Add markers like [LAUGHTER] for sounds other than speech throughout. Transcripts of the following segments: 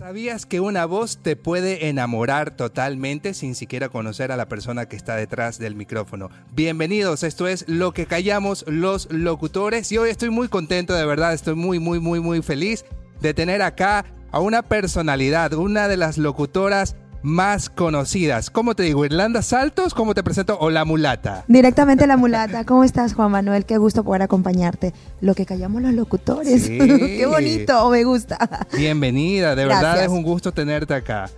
¿Sabías que una voz te puede enamorar totalmente sin siquiera conocer a la persona que está detrás del micrófono? Bienvenidos, esto es Lo que callamos los locutores y hoy estoy muy contento, de verdad, estoy muy, muy, muy, muy feliz de tener acá a una personalidad, una de las locutoras más conocidas. ¿Cómo te digo? ¿Irlanda Saltos? ¿Cómo te presento? ¿O La Mulata? Directamente La Mulata. [LAUGHS] ¿Cómo estás, Juan Manuel? Qué gusto poder acompañarte. Lo que callamos los locutores. Sí. [LAUGHS] Qué bonito, me gusta. Bienvenida, de verdad es un gusto tenerte acá.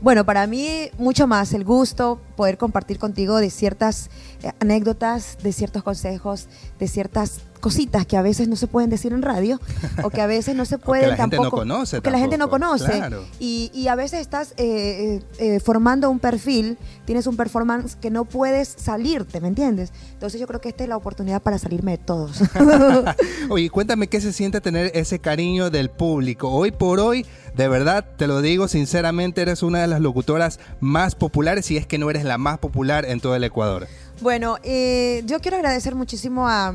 Bueno, para mí mucho más el gusto poder compartir contigo de ciertas eh, anécdotas, de ciertos consejos, de ciertas cositas que a veces no se pueden decir en radio [LAUGHS] o que a veces no se pueden la gente no conoce que la gente no conoce claro. y, y a veces estás eh, eh, formando un perfil tienes un performance que no puedes salirte ¿me entiendes? entonces yo creo que esta es la oportunidad para salirme de todos [LAUGHS] Oye, cuéntame qué se siente tener ese cariño del público. Hoy por hoy, de verdad, te lo digo sinceramente, eres una de las locutoras más populares, si es que no eres la más popular en todo el Ecuador. Bueno, eh, yo quiero agradecer muchísimo a,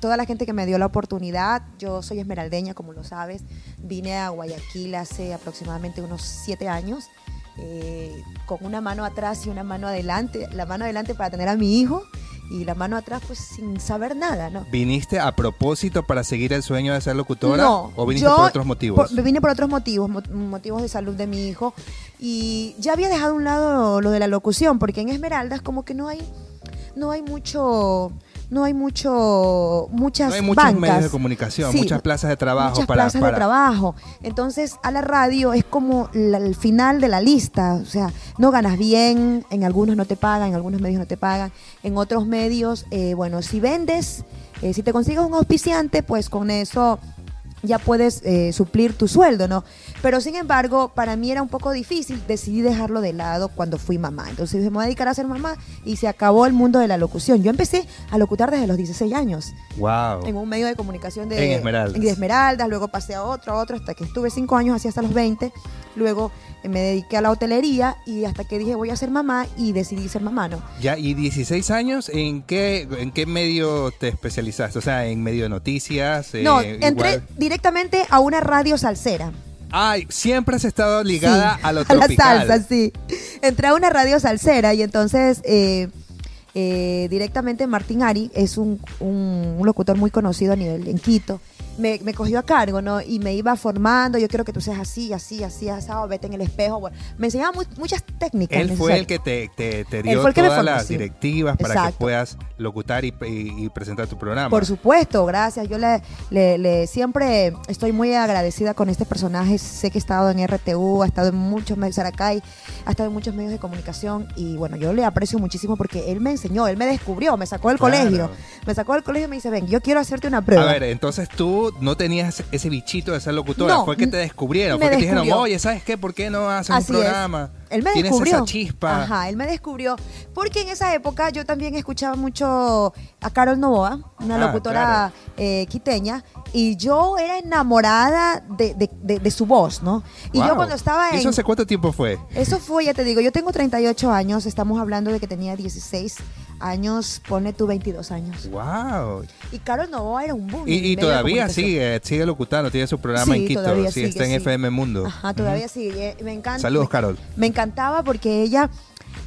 toda la gente que me dio la oportunidad. Yo soy esmeraldeña, como lo sabes. Vine a Guayaquil hace aproximadamente unos siete años, eh, con una mano atrás y una mano adelante. La mano adelante para tener a mi hijo y la mano atrás pues sin saber nada, ¿no? ¿Viniste a propósito para seguir el sueño de ser locutora? No, ¿O viniste yo por otros motivos? por- vine por otros motivos, mo- motivos de salud de mi hijo. Y ya había dejado a un lado lo de la locución, porque en Esmeraldas como que no hay, no hay mucho, no hay mucho, muchas no hay muchos bancas. medios de comunicación, Sí, muchas plazas de trabajo muchas para, plazas para- de trabajo. Entonces, a la radio es como la- el final de la lista. O sea, no ganas bien, en algunos no te pagan, en algunos medios no te pagan, en otros medios, eh, bueno, si vendes, eh, si te consigues un auspiciante, pues con eso ya puedes eh, suplir tu sueldo, ¿no? Pero sin embargo, para mí era un poco difícil, decidí dejarlo de lado cuando fui mamá. Entonces dije, me voy a dedicar a ser mamá y se acabó el mundo de la locución. Yo empecé a locutar desde los 16 años Wow. en un medio de comunicación de En Esmeraldas. de Esmeraldas, luego pasé a otro, a otro, hasta que estuve cinco años, así hasta los 20. Luego eh, me dediqué a la hotelería y hasta que dije voy a ser mamá y decidí ser mamá, ¿no? Ya, y 16 años, ¿en qué, ¿en qué medio te especializaste? O sea, ¿en medio de noticias? eh, no, entré igual? directamente a una radio salsera. Ay, siempre has estado ligada Sí, a lo [LAUGHS] la tropical. salsa, sí. Entré a una radio salsera y entonces eh, eh, directamente Martín Ari es un, un- un locutor muy conocido a nivel en Quito. Me, me cogió a cargo, ¿no? Y me iba formando. Yo quiero que tú seas así, así, así, asado, vete en el espejo. Bueno, me enseñaba mu- muchas técnicas. Él fue el que te, te- te dio que todas formó, las sí. directivas para que Exacto. puedas locutar y, y- y presentar tu programa. Por supuesto, gracias. Yo le, le- le- siempre estoy muy agradecida con este personaje. Sé que he estado en RTU, ha estado en muchos medios, Saracay, ha estado en muchos medios de comunicación y bueno, yo le aprecio muchísimo porque él me enseñó, él me descubrió, me sacó del Claro. colegio, me sacó del colegio y me dice, ven, yo quiero hacerte una prueba. A ver, entonces tú no tenías ese bichito de ser locutora, No, fue que te descubrieron, fue que te dijeron, oye, ¿sabes qué? ¿Por qué no haces Así un es. programa? Él me Tienes descubrió. esa chispa. Ajá, él me descubrió. Porque en esa época yo también escuchaba mucho a Carol Novoa, una Ah, locutora claro. eh, quiteña, y yo era enamorada de, de- de- de su voz, ¿no? Y yo cuando estaba en... ¿Eso hace cuánto tiempo fue? Eso fue, ya te digo, yo tengo 38 años, estamos hablando de que tenía 16 años, pone tú 22 años. Wow. Y Carol Novoa era un boom. Y, todavía sigue, sigue locutando, tiene su programa Sí, en Quito, sí, sigue, está en sí. FM Mundo. Ajá, todavía sigue. Me encanta. Saludos, me- Carol. Me encantaba porque ella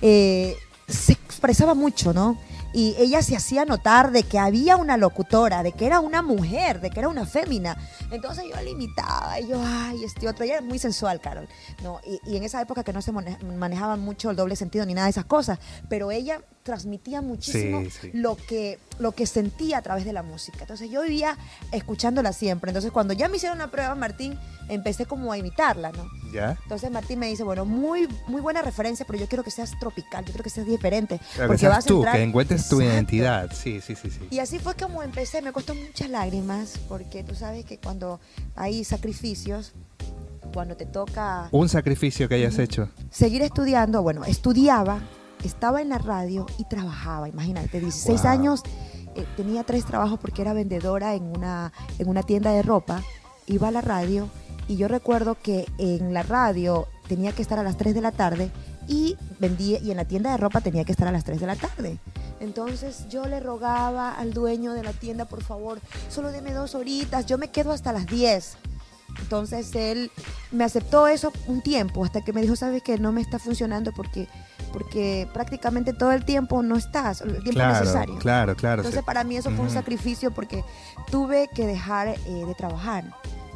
eh, se expresaba mucho, ¿no? Y ella se hacía notar de que había una locutora, de que era una mujer, de que era una fémina. Entonces yo la imitaba y yo, ay, este otro. Ella era muy sensual, Carol. ¿no? Y, y en esa época que no se mane- manejaban mucho el doble sentido ni nada de esas cosas, pero ella transmitía muchísimo Sí, sí. lo que lo que sentía a través de la música. Entonces yo vivía escuchándola siempre. Entonces cuando ya me hicieron la prueba, Martín, empecé como a imitarla, ¿no? ¿Ya? Entonces Martín me dice, bueno, muy, muy buena referencia, pero yo quiero que seas tropical, yo quiero que seas diferente. Que porque seas vas a tú, entrar- que encuentres tu identidad. Sí, sí, sí, sí. Y así fue como empecé, me costó muchas lágrimas, porque tú sabes que cuando hay sacrificios, cuando te toca Un sacrificio que hayas hecho. seguir estudiando, bueno, estudiaba, estaba en la radio y trabajaba, imagínate, 16 Wow. años, eh, tenía tres trabajos porque era vendedora en una, en una tienda de ropa, iba a la radio y yo recuerdo que en la radio tenía que estar a las 3 de la tarde y vendía y en la tienda de ropa tenía que estar a las 3 de la tarde. Entonces yo le rogaba al dueño de la tienda, por favor, solo deme dos horitas, yo me quedo hasta las 10. Entonces él me aceptó eso un tiempo, hasta que me dijo, sabes que no me está funcionando porque, porque prácticamente todo el tiempo no estás, el tiempo claro, necesario. Claro, claro. Entonces sí. para mí eso fue un sacrificio porque tuve que dejar eh, de trabajar.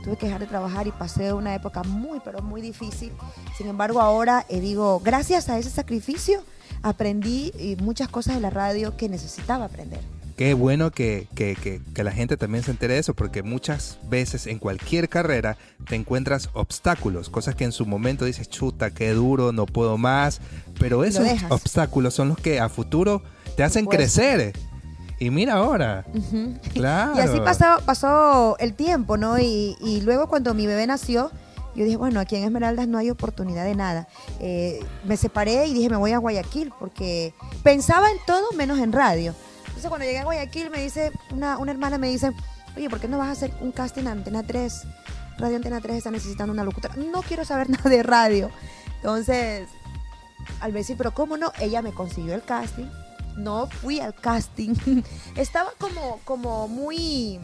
Tuve que dejar de trabajar y pasé una época muy, pero muy difícil. Sin embargo, ahora eh, digo, gracias a ese sacrificio aprendí eh, muchas cosas de la radio que necesitaba aprender. Qué bueno que, que- que- que la gente también se entere de eso, porque muchas veces en cualquier carrera te encuentras obstáculos, cosas que en su momento dices, chuta, qué duro, no puedo más, pero esos obstáculos son los que a futuro te hacen crecer. Y mira ahora, claro. [LAUGHS] Y así pasó, pasó el tiempo, ¿no? Y, y luego cuando mi bebé nació, yo dije, bueno, aquí en Esmeraldas no hay oportunidad de nada. Eh, me separé y dije, me voy a Guayaquil, porque pensaba en todo menos en radio. Entonces cuando llegué a Guayaquil me dice, una, una hermana me dice, oye, ¿por qué no vas a hacer un casting a Antena 3? Radio Antena 3 está necesitando una locutora. No quiero saber [LAUGHS] nada de radio. Entonces, al decir, pero ¿cómo no? Ella me consiguió el casting. No fui al casting. [LAUGHS] Estaba como, como muy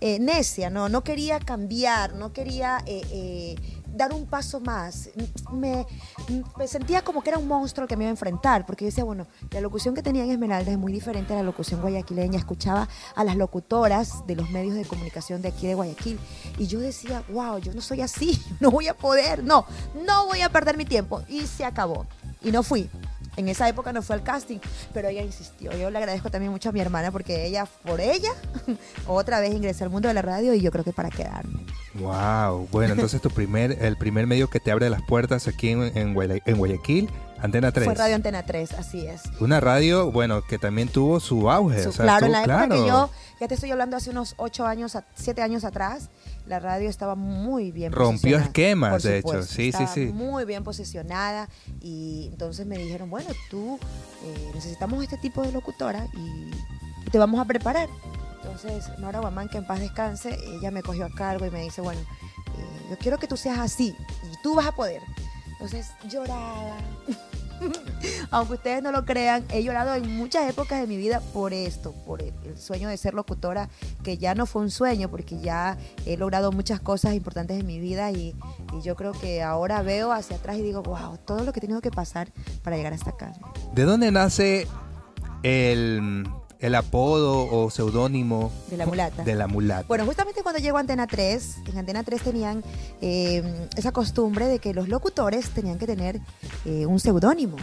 eh, necia, ¿no? No quería cambiar, no quería eh, eh, dar un paso más. Me, me sentía como que era un monstruo que me iba a enfrentar, porque yo decía, bueno, la locución que tenía en Esmeralda es muy diferente a la locución guayaquileña. Escuchaba a las locutoras de los medios de comunicación de aquí de Guayaquil y yo decía, wow, yo no soy así, [LAUGHS] no voy a poder, no, no voy a perder mi tiempo. Y se acabó. Y no fui. En esa época no fue al casting, pero ella insistió. Yo le agradezco también mucho a mi hermana porque ella, por ella, [LAUGHS] otra vez ingresé al mundo de la radio y yo creo que para quedarme. Wow, bueno, entonces tu primer, el primer medio que te abre las puertas aquí en, en Guaya- en Guayaquil, Antena 3. Fue Radio Antena 3, así es. Una radio, bueno, que también tuvo su auge. Su- o sea, claro, en la época claro. que yo, ya te estoy hablando hace unos 8 años, a- 7 años atrás, la radio estaba muy bien Rompió esquemas, de hecho. Sí, sí, estaba sí. Muy bien posicionada y entonces me dijeron, bueno, tú eh, necesitamos este tipo de locutora y, y te vamos a preparar. Entonces, Nora Guamán, que en paz descanse, ella me cogió a cargo y me dice, bueno, eh, yo quiero que tú seas así y tú vas a poder. Entonces lloraba. [LAUGHS] Aunque ustedes no lo crean, he llorado en muchas épocas de mi vida por esto, por el, sueño de ser locutora, que ya no fue un sueño, porque ya he logrado muchas cosas importantes en mi vida y, y yo creo que ahora veo hacia atrás y digo, wow, todo lo que he tenido que pasar para llegar hasta acá. ¿De dónde nace el, el apodo o seudónimo De la mulata. de la mulata? Bueno, justamente cuando llegó a Antena 3, en Antena 3 tenían eh, esa costumbre de que los locutores tenían que tener eh, un seudónimo.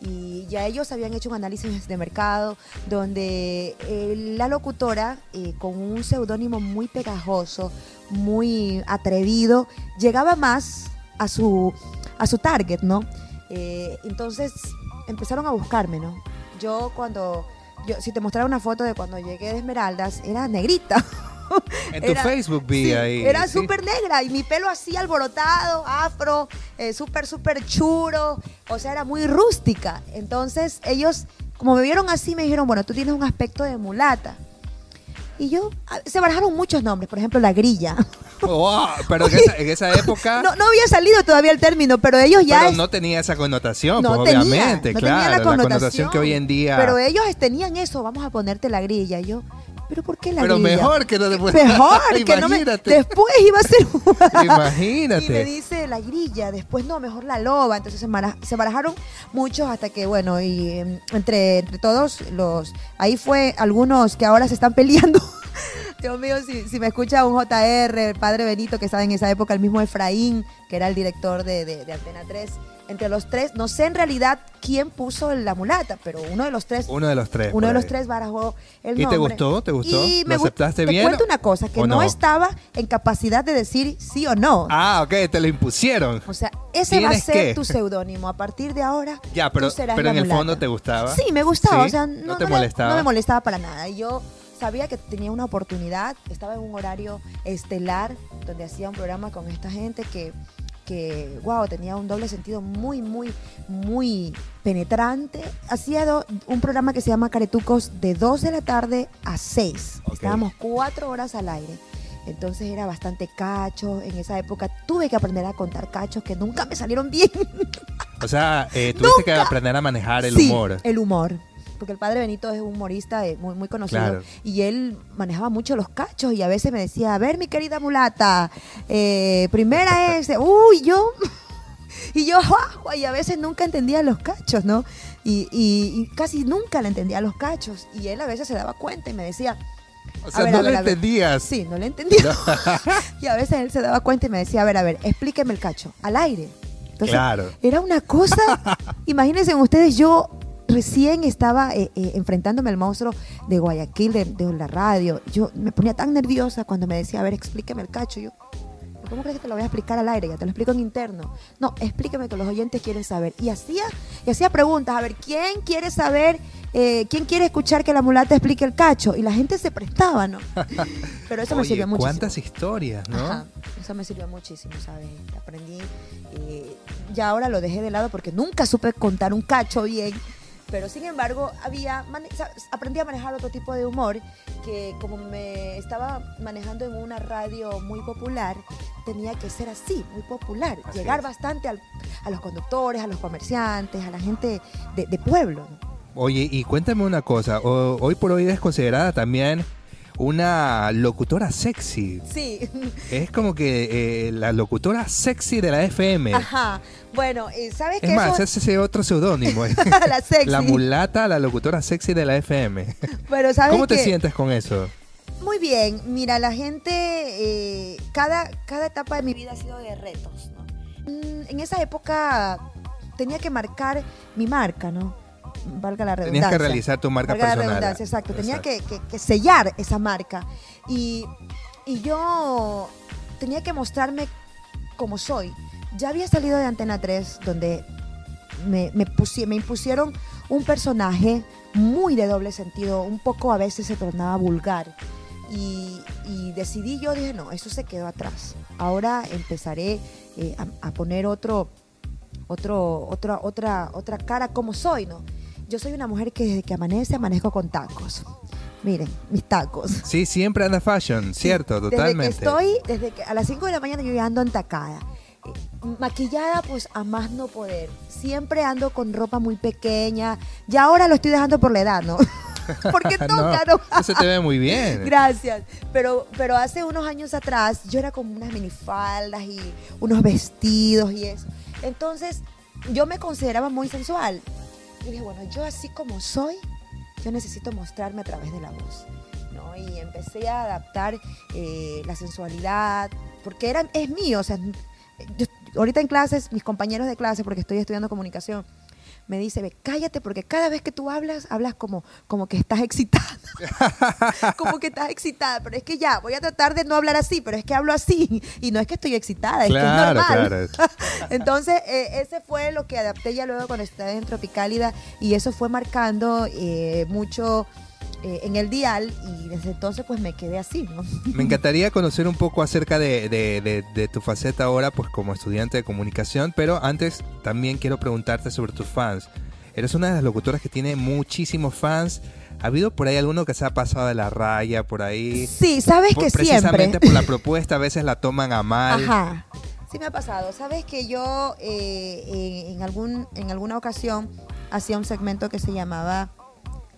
Y ya ellos habían hecho un análisis de mercado donde eh, la locutora, eh, con un seudónimo muy pegajoso, muy atrevido, llegaba más a su, a su target, ¿no? Eh, entonces empezaron a buscarme, ¿no? Yo cuando, yo, si te mostrara una foto de cuando llegué de Esmeraldas, era negrita. [LAUGHS] en tu era- Facebook vi Sí, ahí. Era sí. súper negra y mi pelo así alborotado, afro, eh, súper, súper churo. O sea, era muy rústica. Entonces ellos, como me vieron así, me dijeron, bueno, tú tienes un aspecto de mulata. Y yo, ah, se barajaron muchos nombres, por ejemplo, la grilla. Wow, [LAUGHS] pero en esa, en esa época No, no había salido todavía el término, pero ellos ya... pero es- no tenía esa connotación, no pues, tenía, obviamente, no tenía claro. la connotación, que hoy en día. Pero ellos tenían eso, vamos a ponerte la grilla. Y yo, ¿pero por qué la Pero grilla? mejor que no te Mejor, que no me... Imagínate. Después iba a ser... [LAUGHS] Imagínate. Y me dice la grilla, después no, mejor la loba. Entonces se, mara- se barajaron muchos hasta que, bueno, y em, entre, entre todos los... Ahí fue algunos que ahora se están peleando. [LAUGHS] Dios mío, si, si me escucha un JR, el padre Benito, que estaba en esa época, el mismo Efraín, que era el director de, de, de Antena 3. Entre los tres, no sé en realidad quién puso la mulata, pero uno de los tres Uno de los tres. uno de los tres barajó el ¿Y te nombre. gustó? ¿Te gustó? Y ¿Lo me aceptaste te bien cuento una cosa, que no? no? estaba en capacidad de decir sí o no. Ah, ok, te lo impusieron. O sea, ese va a ¿Tienes ser tu seudónimo. A partir de ahora, Ya, pero, tú serás pero la en el fondo te gustaba. Sí, me gustaba. ¿Sí? O sea, ¿No no, te no le- molestaba? no me molestaba para nada. Y yo sabía que tenía una oportunidad. Estaba en un horario estelar donde hacía un programa con esta gente que, que wow, tenía un doble sentido muy, muy, muy penetrante. Hacía do- un programa que se llama Caretucos de 2 de la tarde a 6. Ok. Estábamos cuatro horas al aire. Entonces era bastante cacho. En esa época tuve que aprender a contar cachos que nunca me salieron bien. O sea, eh, tuviste que aprender a manejar el Sí, humor. El humor. Porque el padre Benito es un humorista eh, muy, muy conocido, Claro. y él manejaba mucho los cachos y a veces me decía, a ver mi querida mulata, eh, primera [LAUGHS] es, uy, yo... [LAUGHS] Y yo, y a veces nunca entendía los cachos, ¿no? Y, y- y casi nunca le entendía los cachos. Y él a veces se daba cuenta y me decía, O A sea, ver, no a ver, a ver. entendías. Sí, no le entendía. [LAUGHS] y a veces él se daba cuenta y me decía, a ver, a ver, explíqueme el cacho, al aire. Entonces, Claro. era una cosa, imagínense ustedes, yo recién estaba eh, eh, enfrentándome al monstruo de Guayaquil, de, de la radio. Yo me ponía tan nerviosa cuando me decía, a ver, explíqueme el cacho. Yo, ¿cómo crees que te lo voy a explicar al aire? Ya te lo explico en interno. No, explíqueme que los oyentes quieren saber. Y hacía, y hacía preguntas, a ver, ¿quién quiere saber, eh, quién quiere escuchar que la mulata explique el cacho? Y la gente se prestaba, ¿no? [LAUGHS] Pero eso me sirvió muchísimo. cuántas historias, ¿no? Ajá, eso me sirvió muchísimo, ¿sabes? Aprendí. ya ahora lo dejé de lado porque nunca supe contar un cacho bien. Pero sin embargo, había aprendí a manejar otro tipo de humor que como me estaba manejando en una radio muy popular, tenía que ser así, muy popular. Así llegar es. bastante al- a los conductores, a los comerciantes, a la gente de, de pueblo. ¿no? Oye, y cuéntame una cosa. o- hoy por hoy es considerada también una locutora sexy. Sí. Es como que eh, la locutora sexy de la FM. Ajá. Bueno, eh, ¿sabes qué? Es más, Eso- es ese otro seudónimo. [LAUGHS] la sexy. La mulata, la locutora sexy de la FM. Pero ¿sabes ¿Cómo te sientes con eso? Muy bien, mira, la gente, eh, cada, cada etapa de mi vida ha sido de retos, ¿no? Mm, En esa época tenía que marcar mi marca, ¿no? Valga la redundancia. Tenías que realizar tu marca Valga la personal. redundancia, exacto. Tenía Exacto. que, que- que sellar esa marca. Y, y yo tenía que mostrarme como soy. Ya había salido de Antena 3, donde me, me, pusi- me impusieron un personaje muy de doble sentido, un poco a veces se tornaba vulgar. Y, y decidí yo, dije, no, eso se quedó atrás. Ahora empezaré eh, a, a poner otro, otro, otra, otra, otra cara como soy, ¿no? Yo soy una mujer que desde que amanece amanezco con tacos. Miren, mis tacos. Sí, siempre anda fashion, cierto, totalmente. Desde que estoy, desde que a las 5 de la mañana yo ya ando entacada. Maquillada, pues a más no poder. Siempre ando con ropa muy pequeña. Ya ahora lo estoy dejando por la edad, ¿no? [LAUGHS] Porque toca, ¿no? Eso se te ve muy bien. Gracias. Pero, pero hace unos años atrás yo era como unas minifaldas y unos vestidos y eso. Entonces yo me consideraba muy sensual. Yo dije, bueno, yo así como soy, yo necesito mostrarme a través de la voz. ¿no? Y empecé a adaptar eh, la sensualidad, porque era, es mío. O sea, ahorita en clases, mis compañeros de clase, porque estoy estudiando comunicación, me dice, ve, cállate porque cada vez que tú hablas, hablas como, como que estás excitada. [LAUGHS] como que estás excitada. Pero es que ya, voy a tratar de no hablar así, pero es que hablo así. Y no es que estoy excitada, es que es normal. claro. [LAUGHS] Entonces, eh, ese fue lo que adapté ya luego cuando estaba en Tropicálida y eso fue marcando eh, mucho eh, en el dial y desde entonces pues me quedé así, ¿no? Me encantaría conocer un poco acerca de, de- de- de tu faceta ahora, pues como estudiante de comunicación, pero antes también quiero preguntarte sobre tus fans. Eres una de las locutoras que tiene muchísimos fans. ¿Ha habido por ahí alguno que se ha pasado de la raya por ahí? Sí, sabes Por- que precisamente siempre. por la propuesta, a veces la toman a mal. Ajá. Sí me ha pasado. Sabes que yo eh, eh, en, algún, en alguna ocasión hacía un segmento que se llamaba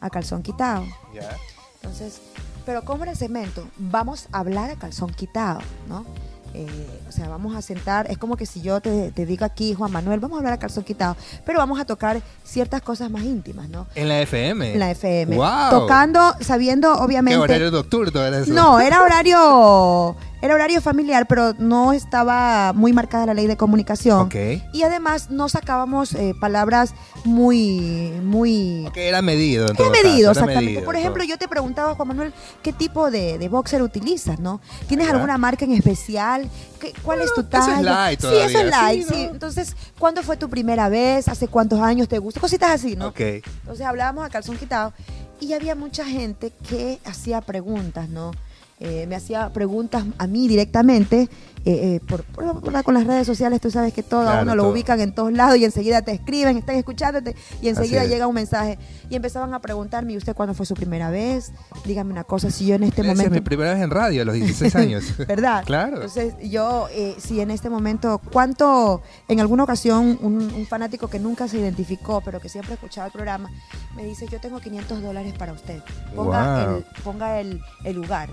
A Calzón Quitado. Ya. Entonces, pero ¿cómo era el segmento? Vamos a hablar a calzón quitado, ¿no? Eh, o sea, vamos a sentar, es como que si yo te, te digo aquí, Juan Manuel, vamos a hablar a calzón quitado, pero vamos a tocar ciertas cosas más íntimas, ¿no? En la FM. En la FM. ¡Wow! Tocando, sabiendo, ¿Qué obviamente. horario nocturno era eso? No, era horario, era horario familiar, pero no estaba muy marcada la ley de comunicación. Ok. Y además no sacábamos eh, palabras muy, muy Ok, era medido. En todo medido, era exactamente. medido, Por todo. ejemplo, yo te preguntaba, Juan Manuel, ¿qué tipo de, de boxer utilizas, no? ¿Tienes Ya. alguna marca en especial? ¿Qué- ¿Cuál es tu eso es talla? light sí, eso es light, sí, sí. Entonces, ¿cuándo fue tu primera vez? ¿Hace cuántos años te gusta? Cositas así, ¿no? Ok. Entonces hablábamos a calzón quitado y había mucha gente que hacía preguntas, ¿no? Eh, me hacía preguntas a mí directamente eh, por, por- por- con las redes sociales, tú sabes que todo, a Claro, uno lo todo. ubican en todos lados y enseguida te escriben, están escuchándote y enseguida es. llega un mensaje. Y empezaban a preguntarme, ¿y usted cuándo fue su primera vez? Dígame una cosa, si yo en este Esa es momento... mi primera vez en radio a los 16 años. [LAUGHS] ¿Verdad? Claro. Entonces, yo, eh, si en este momento, ¿cuánto, en alguna ocasión, un, un fanático que nunca se identificó, pero que siempre escuchaba el programa, me dice, yo tengo 500 dólares para usted, ponga, Wow. el, ponga el, el lugar.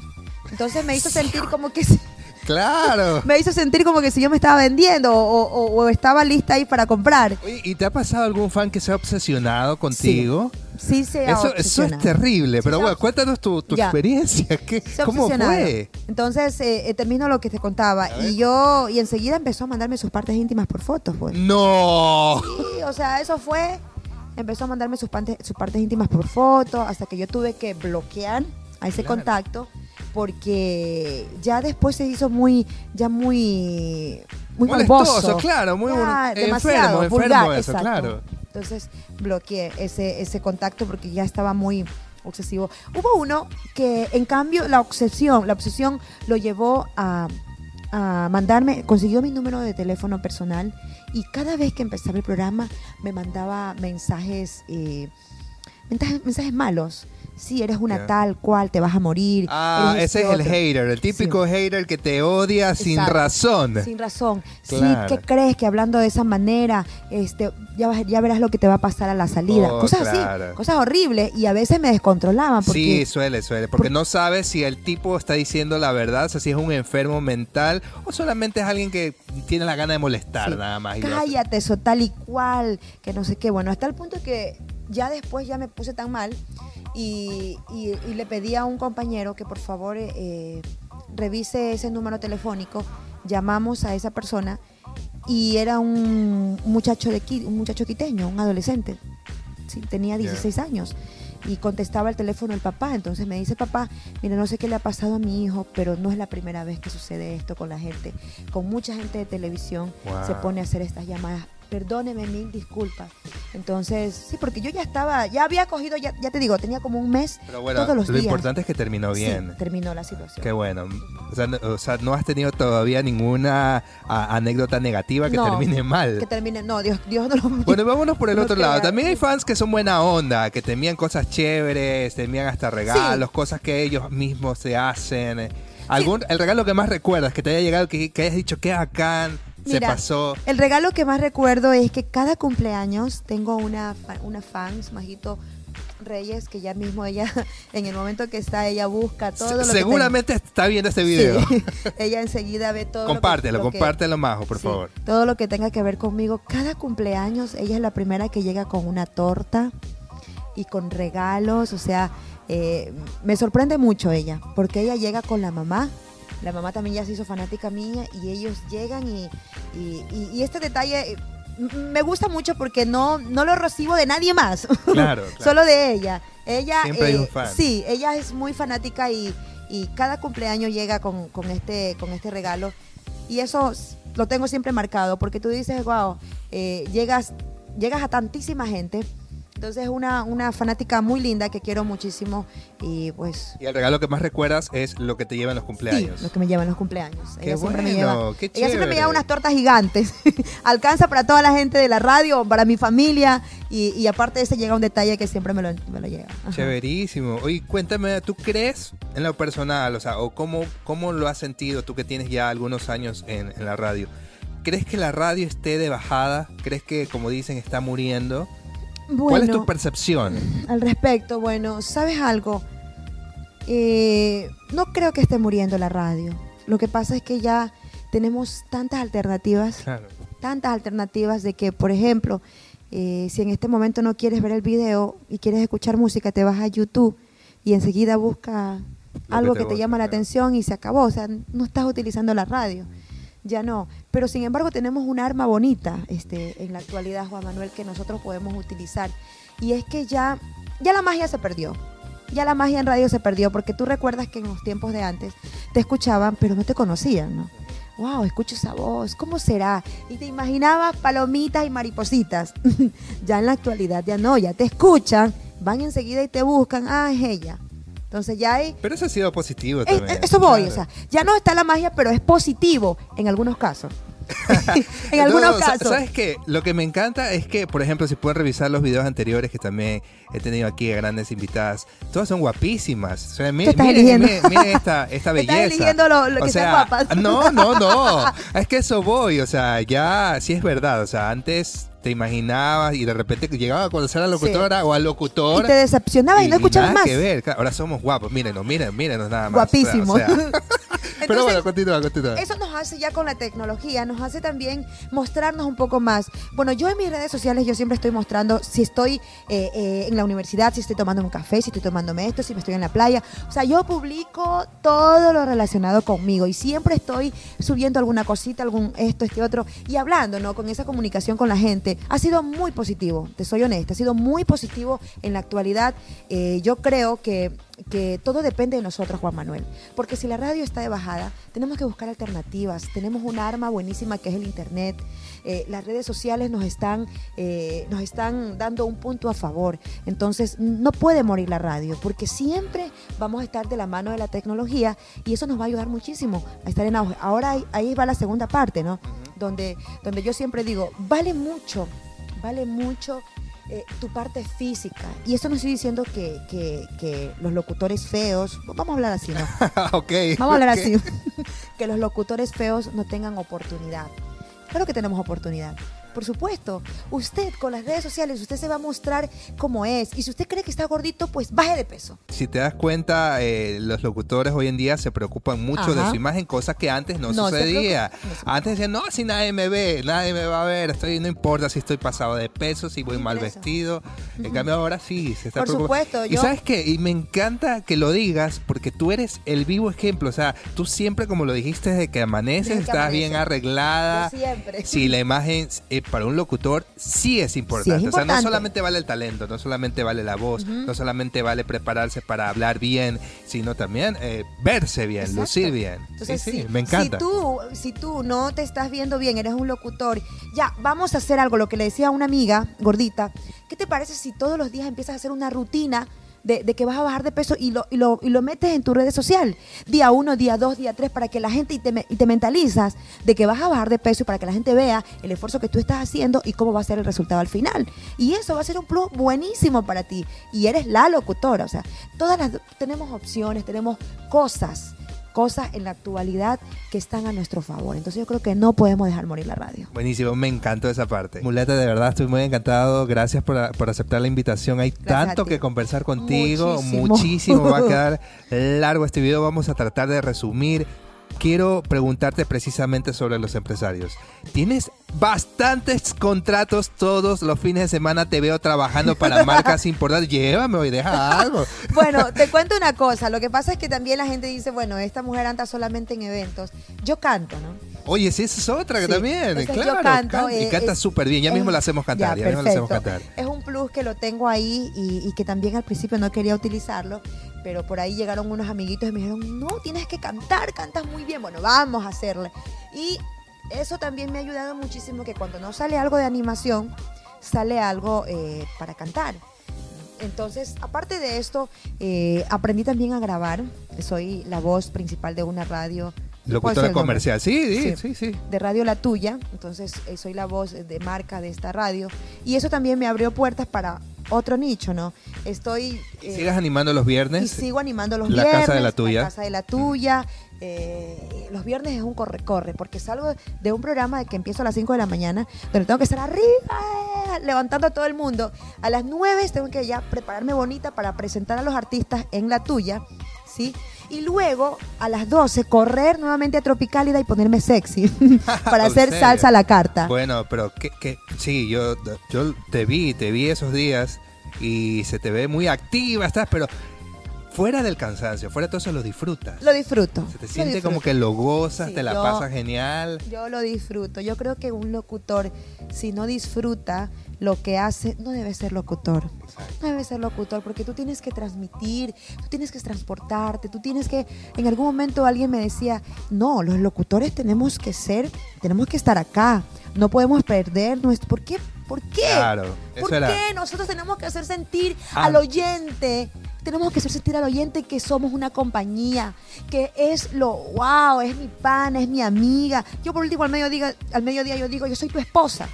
Entonces me hizo sentir como que claro. [LAUGHS] me hizo sentir como que si yo me estaba vendiendo o, o- o estaba lista ahí para comprar. Oye, ¿y te ha pasado algún fan que se ha obsesionado contigo? Sí se ha Eso, eso es terrible, Sí pero bueno, cuéntanos tu, experiencia. ¿Qué, Se ha ¿Cómo fue? Entonces eh, eh, termino lo que te contaba y yo y enseguida empezó a mandarme sus partes íntimas por fotos, pues. No. Sí, o sea, eso fue. Empezó a mandarme sus, parte- sus partes íntimas por foto, hasta que yo tuve que bloquear a ese Claro. contacto, porque ya después se hizo muy, ya muy, muy Molestoso, morboso. claro, muy demasiado, enfermo, eso, exacto. claro. Entonces bloqueé ese, ese contacto porque ya estaba muy obsesivo. Hubo uno que, en cambio, la obsesión, la obsesión lo llevó a, a mandarme, consiguió mi número de teléfono personal y cada vez que empezaba el programa me mandaba mensajes, eh, mensajes, mensajes malos. Sí, eres una tal cual, te vas a morir. Ah, eres ese este es el hater, el típico hater que te odia sin razón. Sin razón. Claro. Sí, ¿qué crees que hablando de esa manera, este, ya, vas- ya verás lo que te va a pasar a la salida? Oh, cosas claro. así, cosas horribles y a veces me descontrolaban porque Sí, suele, suele, porque por- no sabes si el tipo está diciendo la verdad, o sea, si es un enfermo mental o solamente es alguien que tiene la gana de molestar Sí. nada más. cállate, eso tal y cual, que no sé qué. Bueno, hasta el punto que ya después ya me puse tan mal y, y- y le pedí a un compañero que por favor eh, revise ese número telefónico. Llamamos a esa persona y era un muchacho de un muchacho quiteño, un adolescente. Sí, tenía 16 años y contestaba el teléfono el papá. Entonces me dice, papá, mira, no sé qué le ha pasado a mi hijo, pero no es la primera vez que sucede esto con la gente. Con mucha gente de televisión Wow. se pone a hacer estas llamadas. Perdóneme, mil disculpas. Entonces, sí, porque yo ya estaba, ya había cogido, ya, ya te digo, tenía como un mes Pero bueno, todos los lo días. importante es que terminó Sí, bien. terminó la situación. Qué bueno. O sea, no, o sea, no has tenido todavía ninguna a- anécdota negativa que No, termine mal. Que termine, no, Dios, Dios no lo Bueno, vámonos por el no otro lado. crea. También hay fans que son buena onda, que te envían cosas chéveres, te envían hasta regalos, cosas que ellos mismos se hacen. ¿Algún, El regalo que más recuerdas, que te haya llegado, que, que hayas dicho, qué bacán, se Mira, pasó. El regalo que más recuerdo es que cada cumpleaños tengo una, una fan, su Majito Reyes, que ya mismo ella, [LAUGHS] en el momento que está, ella busca todo Se- lo que Seguramente está viendo este video. Sí, [LAUGHS] ella enseguida ve todo. lo que- compártelo, lo que- compártelo, Majo, por sí, favor. Todo lo que tenga que ver conmigo. Cada cumpleaños, ella es la primera que llega con una torta y con regalos. O sea, eh, me sorprende mucho ella, porque ella llega con la mamá. La mamá también ya se hizo fanática mía y ellos llegan y, y- y- y este detalle eh, me gusta mucho porque no, no lo recibo de nadie más. Claro, [LAUGHS] claro. Solo de ella. Ella, Siempre hay un eh, fan. Sí, ella es muy fanática y, y cada cumpleaños llega con, con este, con este regalo. Y eso lo tengo siempre marcado porque tú dices, wow, llegas, llegas a tantísima gente. Entonces es una, una fanática muy linda que quiero muchísimo y pues... Y el regalo que más recuerdas es lo que te llevan los Sí, cumpleaños. lo que me llevan los cumpleaños. Qué ella siempre me bueno, lleva, qué ella siempre me lleva unas tortas gigantes. [LAUGHS] Alcanza para toda la gente de la radio, para mi familia y, y aparte de ese llega un detalle que siempre me lo, me lo llega. Ajá. Chéverísimo. Oye, cuéntame, ¿tú crees en lo personal, o sea, o cómo, cómo lo has sentido tú que tienes ya algunos años en, en la radio? ¿Crees que la radio esté de bajada? ¿Crees que, como dicen, está muriendo? ¿Cuál es tu percepción? al respecto, bueno, ¿sabes algo? Eh, no creo que esté muriendo la radio. Lo que pasa es que ya tenemos tantas alternativas, Claro. tantas alternativas de que, por ejemplo, eh, si en este momento no quieres ver el video y quieres escuchar música, te vas a YouTube y enseguida busca algo que que te gusta, llama la atención y se acabó. O sea, no estás utilizando la radio. Ya no. Pero sin embargo tenemos un arma bonita este, en la actualidad, Juan Manuel, que nosotros podemos utilizar. Y es que ya, ya la magia se perdió. Ya la magia en radio se perdió, porque tú recuerdas que en los tiempos de antes te escuchaban, pero no te conocían, ¿no? Wow, escucho esa voz, ¿cómo será? Y te imaginabas palomitas y maripositas. [LAUGHS] ya en la actualidad ya no, ya te escuchan, van enseguida y te buscan, ah, es ella. Entonces ya hay... Pero eso ha sido positivo Eh, también. eh, eso voy, claro. o sea, ya no está la magia, pero es positivo en algunos casos. [LAUGHS] en algunos No, casos. ¿Sabes qué? Lo que me encanta es que, por ejemplo, si pueden revisar los videos anteriores que también he tenido aquí a grandes invitadas, todas son guapísimas. O sea, mi- ¿Qué estás miren, miren, miren esta, [LAUGHS] esta Estás belleza. eligiendo lo- lo O que sea, guapas. No, no, no. [LAUGHS] Es que eso voy. O sea, ya sí es verdad. O sea, antes te imaginabas y de repente llegaba a conocer a la locutora o al locutor. y te decepcionabas y, no escuchabas nada más. que ver. Ahora somos guapos. Mírenos, mírenos, mírenos nada más. Guapísimos. O sea, o sea. [LAUGHS] Pero bueno, continúa, continúa. Eso nos hace ya con la tecnología, nos hace también mostrarnos un poco más. Bueno, yo en mis redes sociales yo siempre estoy mostrando si estoy eh, eh, en la universidad, si estoy tomando un café, si estoy tomándome esto, si me estoy en la playa. O sea, yo publico todo lo relacionado conmigo y siempre estoy subiendo alguna cosita, algún esto, este otro y hablando, ¿no? Con esa comunicación con la gente. Ha sido muy positivo, te soy honesta, ha sido muy positivo en la actualidad. Eh, yo creo que que todo depende de nosotros, Juan Manuel. Porque si la radio está de bajada, tenemos que buscar alternativas. Tenemos un arma buenísima que es el Internet. Eh, las redes sociales nos están, eh, nos están dando un punto a favor. Entonces, no puede morir la radio, porque siempre vamos a estar de la mano de la tecnología y eso nos va a ayudar muchísimo a estar en auge. Ahora ahí, va la segunda parte, ¿no? Donde, donde yo siempre digo, vale mucho, vale mucho eh, tu parte física. Y eso no estoy diciendo que, que- que los locutores feos, vamos a hablar así, ¿no? [LAUGHS] ok. Vamos a hablar así, [LAUGHS] que los locutores feos no tengan oportunidad. Claro que tenemos oportunidad. Por supuesto, usted con las redes sociales, usted se va a mostrar como es. Y si usted cree que está gordito, pues baje de peso. Si te das cuenta, eh, los locutores hoy en día se preocupan mucho de su imagen, cosa que antes no, No sucedía. preocupa- no se Antes decían, no, si nadie me ve, nadie me va a ver, estoy, no importa si estoy pasado de peso, si voy mal vestido. En cambio ahora sí, se está Por preocupando. supuesto, Y sabes qué, y me encanta que lo digas porque tú eres el vivo ejemplo. O sea, tú siempre, como lo dijiste, desde que amaneces, Desde que estás bien arreglada. Yo siempre. Si la imagen eh, para un locutor sí es importante. O sea, no solamente vale el talento, no solamente vale la voz, no solamente vale prepararse para hablar bien, sino también eh, verse bien, Exacto. lucir bien. Entonces, sí, sí, si, me encanta. Si tú, si tú no te estás viendo bien, eres un locutor, ya, vamos a hacer algo, lo que le decía a una amiga gordita, ¿qué te parece si todos los días empiezas a hacer una rutina de, que vas a bajar de peso y lo, y, lo, y lo metes en tu red social? Día uno, día dos, día tres, para que la gente, y te, y te mentalizas de que vas a bajar de peso y para que la gente vea el esfuerzo que tú estás haciendo y cómo va a ser el resultado al final. Y eso va a ser un plus buenísimo para ti. Y eres la locutora, o sea, todas las, tenemos opciones, tenemos cosas cosas en la actualidad que están a nuestro favor. Entonces yo creo que no podemos dejar morir la radio. Buenísimo, me encantó esa parte. Muleta, de verdad estoy muy encantado. Gracias por, por aceptar la invitación. Hay Gracias tanto que conversar contigo, Muchísimo. muchísimo. Va a [LAUGHS] quedar largo este video. Vamos a tratar de resumir. Quiero preguntarte precisamente sobre los empresarios. Tienes bastantes contratos todos los fines de semana. Te veo trabajando para [LAUGHS] marcas importantes. Llévame hoy, deja algo. [LAUGHS] Bueno, te cuento una cosa. Lo que pasa es que también la gente dice, bueno, esta mujer anda solamente en eventos. Yo canto, ¿no? Oye, sí, esa es otra que Sí. también. Entonces, claro, yo canto, can- y eh, canta súper bien. Ya es- mismo la hacemos cantar. Ya, mismo la hacemos perfecto. cantar. Es un plus que lo tengo ahí y, y que también al principio no quería utilizarlo, pero por ahí llegaron unos amiguitos y me dijeron, no, tienes que cantar, cantas muy bien. Bueno, vamos a hacerle. Y eso también me ha ayudado muchísimo que cuando no sale algo de animación, sale algo eh, para cantar. Entonces, aparte de esto, eh, aprendí también a grabar. Soy la voz principal de una radio. ¿Puedo Locutora comercial. Sí, sí, sí, Sí. sí. de Radio La Tuya, entonces eh, soy la voz de marca de esta radio y eso también me abrió puertas para otro nicho, ¿no? Estoy eh, Sigas animando los y viernes. sigo animando los La viernes, Casa de la Tuya. La casa de la tuya. eh, los viernes es un corre-corre, porque salgo de un programa de que empiezo a las 5 de la mañana, donde tengo que estar arriba, levantando a todo el mundo. A las 9 tengo que ya prepararme bonita para presentar a los artistas en la tuya, Y luego a las 12 correr nuevamente a Tropicálida y ponerme sexy [LAUGHS] para ¿En hacer serio? salsa a la carta. Bueno, pero que, que sí, yo, yo te vi, te vi esos días y se te ve muy activa, estás, pero fuera del cansancio, fuera de todo eso lo disfrutas. Lo disfruto. se te siente como que lo gozas, Sí, te la yo- pasas genial. Yo lo disfruto. Yo creo que un locutor, si no disfruta lo que hace, no debe ser locutor. No debe ser locutor porque tú tienes que transmitir, tú tienes que transportarte, tú tienes que... En algún momento alguien me decía, no, los locutores tenemos que ser, tenemos que estar acá. No podemos perder nuestro... ¿Por qué? ¿Por qué? Claro, ¿Por era- qué nosotros tenemos que hacer sentir Ah. al oyente tenemos que hacer sentir al oyente que somos una compañía, que es lo wow, es mi pana, es mi amiga. Yo por último al mediodía, al mediodía yo digo, yo soy tu esposa.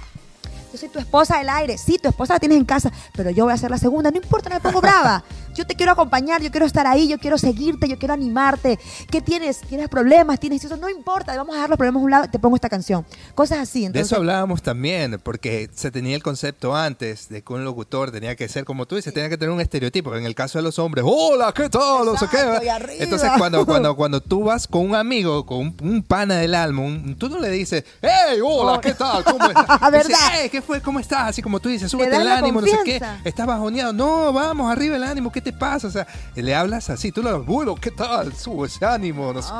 Yo soy tu esposa del aire. Sí, tu esposa la tienes en casa, pero yo voy a ser la segunda. No importa, no me pongo brava. Yo te quiero acompañar, yo quiero estar ahí, yo quiero seguirte, yo quiero animarte. ¿Qué tienes? ¿Tienes problemas? ¿Tienes eso? No importa, vamos a dejar los problemas a un lado, te pongo esta canción. Cosas así. de eso hablábamos también, porque se tenía el concepto antes de que un locutor tenía que ser como tú dices, tenía que tener un estereotipo. En el caso de los hombres, hola, ¿qué tal? No sé qué. Entonces, cuando, [LAUGHS] cuando, cuando tú vas con un amigo, con un, pana del alma, tú no le dices, hey, hola, oh. ¿qué tal? ¿Cómo estás? [LAUGHS] ¿verdad? ¿Qué fue? ¿Cómo estás? Así como tú dices, súbete el ánimo, no sé qué. Estás bajoneado. No, vamos, arriba el ánimo, ¿qué te pasa? O sea, le hablas así, tú le bueno, ¿qué tal? Sube ese ánimo, no sé.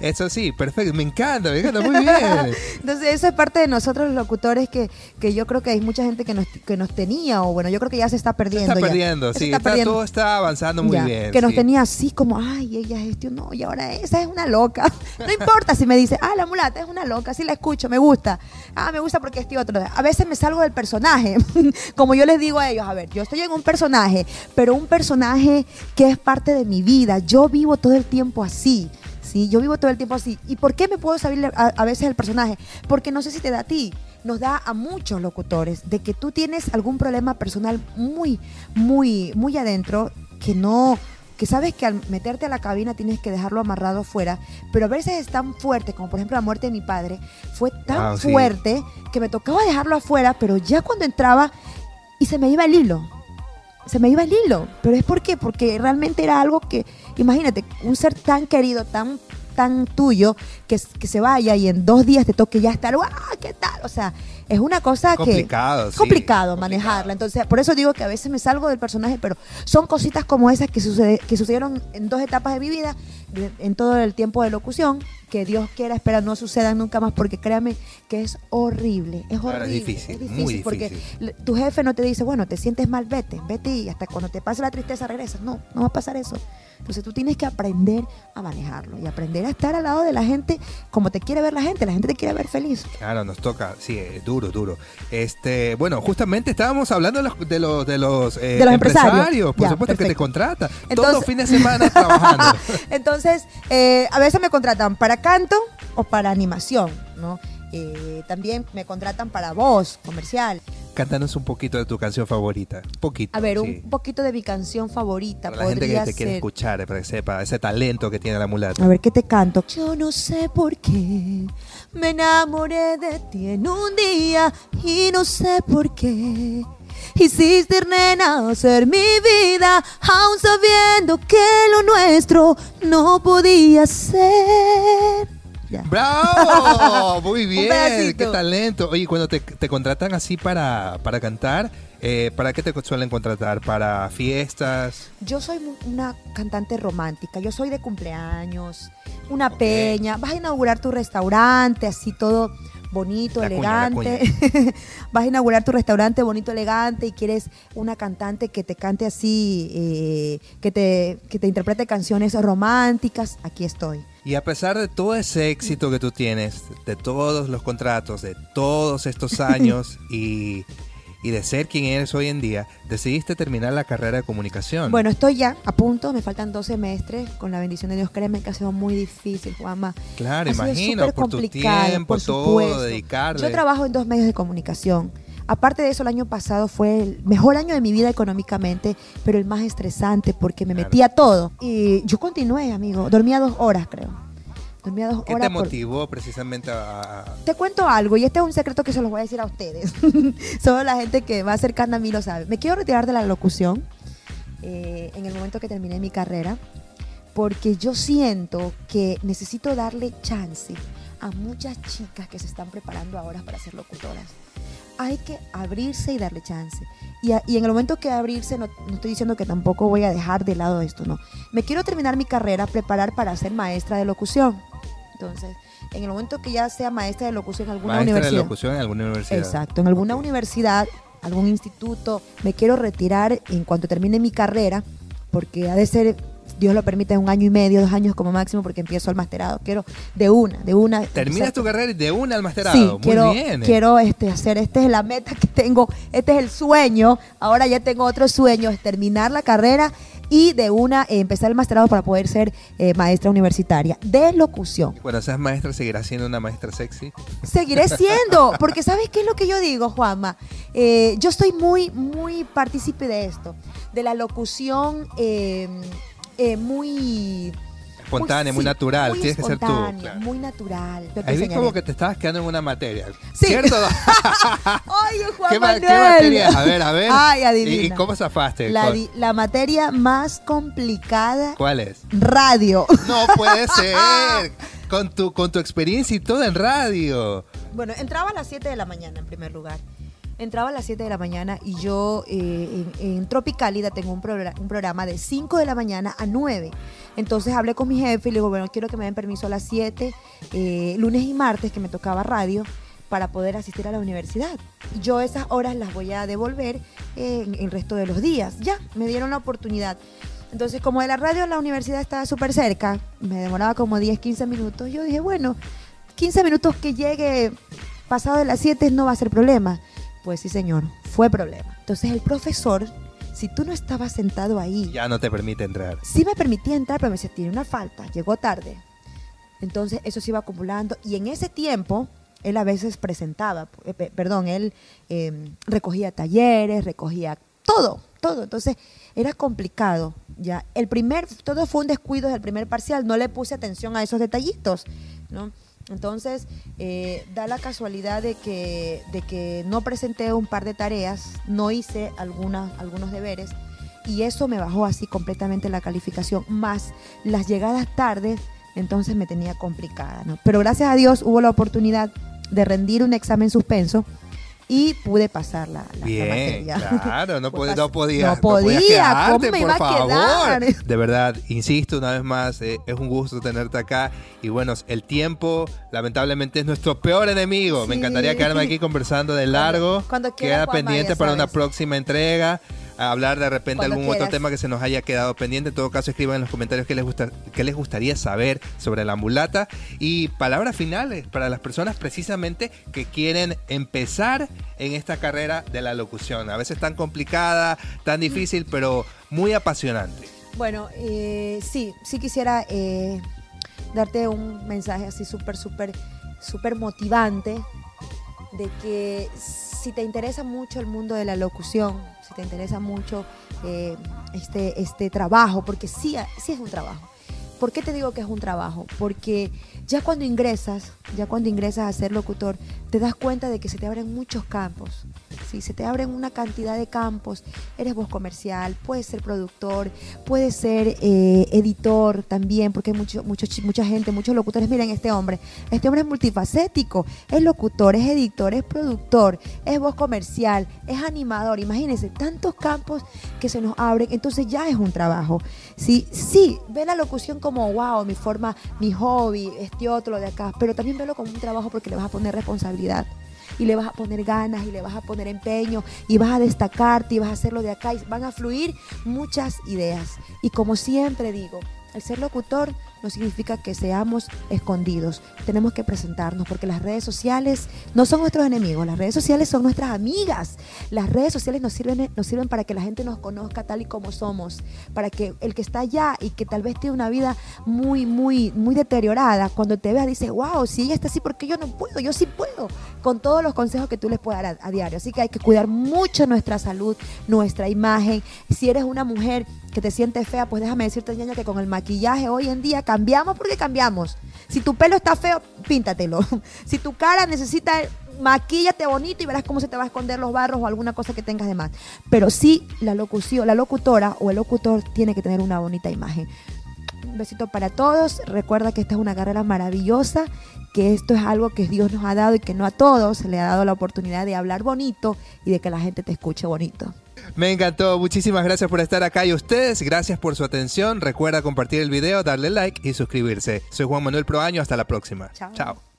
Eso sí, perfecto, me encanta, me encanta, muy bien. [LAUGHS] Entonces, eso es parte de nosotros los locutores que, que yo creo que hay mucha gente que nos, que nos tenía, o bueno, yo creo que ya se está perdiendo. Se está perdiendo, sí, está todo está avanzando muy bien. Que nos tenía así como, ay, ella gestionó, y ahora esa es una loca. [LAUGHS] No importa si me dice, ah, la mulata es una loca, sí la escucho, me gusta. Ah, me gusta porque estoy otro. A veces me salgo del personaje, [LAUGHS] como yo les digo a ellos, a ver, yo estoy en un personaje, pero un personaje que es parte de mi vida. Yo vivo todo el tiempo así. ¿Sí? Yo vivo todo el tiempo así. ¿Y por qué me puedo salir a, veces el personaje? Porque no sé si te da a ti, nos da a muchos locutores de que tú tienes algún problema personal muy, muy, muy adentro que no que sabes que al meterte a la cabina tienes que dejarlo amarrado afuera, pero a veces es tan fuerte, como por ejemplo la muerte de mi padre, fue tan ah, fuerte que me tocaba dejarlo afuera, pero ya cuando entraba y se me iba el hilo, se me iba el hilo, pero es porque porque realmente era algo que, imagínate, un ser tan querido, tan tan tuyo, que, que se vaya y en dos días te toque ya estar, ¡ah, qué tal! O sea, es una cosa complicado, que... complicado manejarla. Entonces, por eso digo que a veces me salgo del personaje, pero son cositas como esas que, sucede, que sucedieron en dos etapas de mi vida, en todo el tiempo de locución, que Dios quiera, espera, no sucedan nunca más, porque créame que es horrible, es horrible. es difícil, es difícil, muy difícil. Porque tu jefe no te dice, bueno, te sientes mal, vete, vete y hasta cuando te pase la tristeza regresas. No, no va a pasar eso. Entonces tú tienes que aprender a manejarlo y aprender a estar al lado de la gente como te quiere ver la gente. La gente te quiere ver feliz. Claro, nos toca, sí, duro, duro. Este, bueno, justamente estábamos hablando de los, de los, de los, eh, empresarios. por supuesto que te contratan. Todos los fines de semana [LAUGHS] trabajando. Entonces, eh, a veces me contratan para canto o para animación, ¿no? Eh, también me contratan para voz comercial. Cántanos un poquito de tu canción favorita. Un poquito. A ver, un poquito de mi canción favorita. Para la gente que te quiere escuchar, para que sepa ese talento que tiene la mulata. A ver, ¿qué te canto? Yo no sé por qué me enamoré de ti en un día y no sé por qué. Hiciste, nena, ser mi vida, aún sabiendo que lo nuestro no podía ser. ¡Bravo! Muy [LAUGHS] bien, qué talento. Oye, cuando te, contratan así para, para cantar, eh, ¿para qué te suelen contratar? ¿Para fiestas? Yo soy una cantante romántica, yo soy de cumpleaños, una peña, vas a inaugurar tu restaurante, así todo bonito, elegante. [LAUGHS] Vas a inaugurar tu restaurante bonito, elegante y quieres una cantante que te cante así, eh, que, te, que te interprete canciones románticas. Aquí estoy. Y a pesar de todo ese éxito que tú tienes, de todos los contratos, de todos estos [LAUGHS] años y, de ser quien eres hoy en día, decidiste terminar la carrera de comunicación. Bueno, estoy ya a punto, me faltan dos semestres, con la bendición de Dios, créeme que ha sido muy difícil, Juanma. Claro, imagino, por tu tiempo, todo, dedicarle. Yo trabajo en dos medios de comunicación Aparte de eso, el año pasado fue el mejor año de mi vida económicamente, pero el más estresante porque me metía todo. Y yo continué, amigo. Dormía dos horas, creo. Dormía dos ¿Qué horas. te motivó precisamente a.? Te cuento algo, y este es un secreto que se los voy a decir a ustedes. [LAUGHS] Solo la gente que va cercana a mí lo sabe. Me quiero retirar de la locución eh, en el momento que terminé mi carrera, porque yo siento que necesito darle chance a muchas chicas que se están preparando ahora para ser locutoras hay que abrirse y darle chance. Y, en el momento que abrirse, no, estoy diciendo que tampoco voy a dejar de lado esto, no. Me quiero terminar mi carrera, preparar para ser maestra de locución. Entonces, en el momento que ya sea maestra de locución en alguna maestra universidad. de locución en alguna universidad. Exacto, en alguna universidad, algún instituto, me quiero retirar en cuanto termine mi carrera, porque ha de ser Dios lo permite, un año y medio, dos años como máximo, porque empiezo al masterado. Quiero de una, de una. Terminas tu carrera y de una al masterado. Sí, quiero, quiero este, hacer, esta es la meta que tengo, este es el sueño. Ahora ya tengo otro sueño, es terminar la carrera y de una eh, empezar el masterado para poder ser eh, maestra universitaria de locución. Cuando seas maestra, ¿seguirás siendo una maestra sexy? Seguiré siendo, porque ¿sabes qué es lo que yo digo, Juanma? Eh, yo estoy muy, muy partícipe de esto, de la locución eh, muy espontánea, muy, sí, natural. muy Tienes que ser tú. claro. Muy natural. Ahí vi como que te estabas quedando en una materia. Sí. ¿Cierto? [LAUGHS] Oye, [LAUGHS] Juan ¿Qué, ma- qué Manuel. materia? A ver, a ver. Ay, ¿Y, adivina. y cómo zafaste? La, ¿Cuál- di- la materia más complicada, ¿Cuál es? radio. No puede [LAUGHS] ser. Con tu, con tu experiencia y todo en radio. Bueno, entraba a las 7 de la mañana en primer lugar. Entraba a las 7 de la mañana y yo eh, en, en tengo un, progra- un programa de 5 de la mañana a 9. Entonces hablé con mi jefe y le digo, bueno, quiero que me den permiso a las 7, eh, lunes y martes, que me tocaba radio, para poder asistir a la universidad. Yo esas horas las voy a devolver en el resto de los días. Ya, me dieron la oportunidad. Entonces, como de la radio la universidad estaba súper cerca, me demoraba como 10, 15 minutos, yo dije, bueno, 15 minutos que llegue pasado de las 7 no va a ser problema. Pues sí, señor, fue problema. Entonces el profesor, si tú no estabas sentado ahí, Ya no te permite entrar. sí me permitía entrar, pero me decía, tiene una falta, llegó tarde. Entonces eso se iba acumulando y en ese tiempo él a veces presentaba, eh, pe- perdón, él eh, recogía talleres, recogía todo, todo. Entonces era complicado. Ya el primer, todo fue un descuido del primer parcial. No le puse atención a esos detallitos, ¿no? Entonces eh, da la casualidad de que, de que no presenté un par de tareas, no hice algunas, algunos deberes y eso me bajó así completamente la calificación, más las llegadas tardes, entonces me tenía complicada, ¿no? Pero gracias a Dios hubo la oportunidad de rendir un examen suspenso y pude pasar la, la- la Bien, materia. claro, no, [LAUGHS] pod- no podía. No podía, quedarte, ¿cómo me por iba a favor. quedar? [LAUGHS] De verdad, insisto una vez más, eh, es un gusto tenerte acá. Y bueno, el tiempo, lamentablemente, es nuestro peor enemigo. Me encantaría quedarme aquí conversando de largo. cuando quiera, Queda Juanma, pendiente para una próxima entrega. A hablar de repente Cuando algún otro tema que se nos haya quedado pendiente. En todo caso, escriban en los comentarios qué les, gusta, qué les gustaría saber sobre la ambulata. Y palabras finales para las personas precisamente que quieren empezar en esta carrera de la locución. A veces tan complicada, tan difícil, pero muy apasionante. Bueno, eh, sí, sí quisiera eh, darte un mensaje así súper, súper, súper motivante de que si te interesa mucho el mundo de la locución, si te interesa mucho eh, este, este trabajo, porque sí, sí es un trabajo. ¿Por qué te digo que es un trabajo? Porque ya cuando ingresas, ya cuando ingresas a ser locutor, te das cuenta de que se te abren muchos campos. Sí, se te abren una cantidad de campos. Eres voz comercial, puedes ser productor, puedes ser eh, editor también, porque hay mucho, mucho, mucha gente, muchos locutores. Miren, este hombre, este hombre es multifacético, es locutor, es editor, es productor, es voz comercial, es animador. Imagínense, tantos campos que se nos abren, entonces ya es un trabajo. Sí, sí, ve la locución como, wow, mi forma, mi hobby, este otro, de acá, pero también velo como un trabajo porque le vas a poner responsabilidad y le vas a poner ganas y le vas a poner empeño y vas a destacarte y vas a hacerlo de acá y van a fluir muchas ideas. Y como siempre digo, el ser locutor no significa que seamos escondidos. Tenemos que presentarnos porque las redes sociales no son nuestros enemigos, las redes sociales son nuestras amigas. Las redes sociales nos sirven, nos sirven para que la gente nos conozca tal y como somos, para que el que está allá y que tal vez tiene una vida muy, muy, muy deteriorada, cuando te vea dice, wow, si ella está así, ¿por qué yo no puedo? Yo sí puedo, con todos los consejos que tú les puedas dar a, a diario. Así que hay que cuidar mucho nuestra salud, nuestra imagen. Si eres una mujer que te sientes fea, pues déjame decirte, ñaña, que con el maquillaje hoy en día cambiamos porque cambiamos. Si tu pelo está feo, píntatelo. [LAUGHS] Si tu cara necesita, maquíllate bonito y verás cómo se te va a esconder los barros o alguna cosa que tengas de más. Pero sí, la locución, la locutora o el locutor tiene que tener una bonita imagen. Un besito para todos. Recuerda que esta es una carrera maravillosa, que esto es algo que Dios nos ha dado y que no a todos se le ha dado la oportunidad de hablar bonito y de que la gente te escuche bonito. Me encantó, muchísimas gracias por estar acá y ustedes, gracias por su atención. Recuerda compartir el video, darle like y suscribirse. Soy Juan Manuel Proaño, hasta la próxima. Chao. Chao.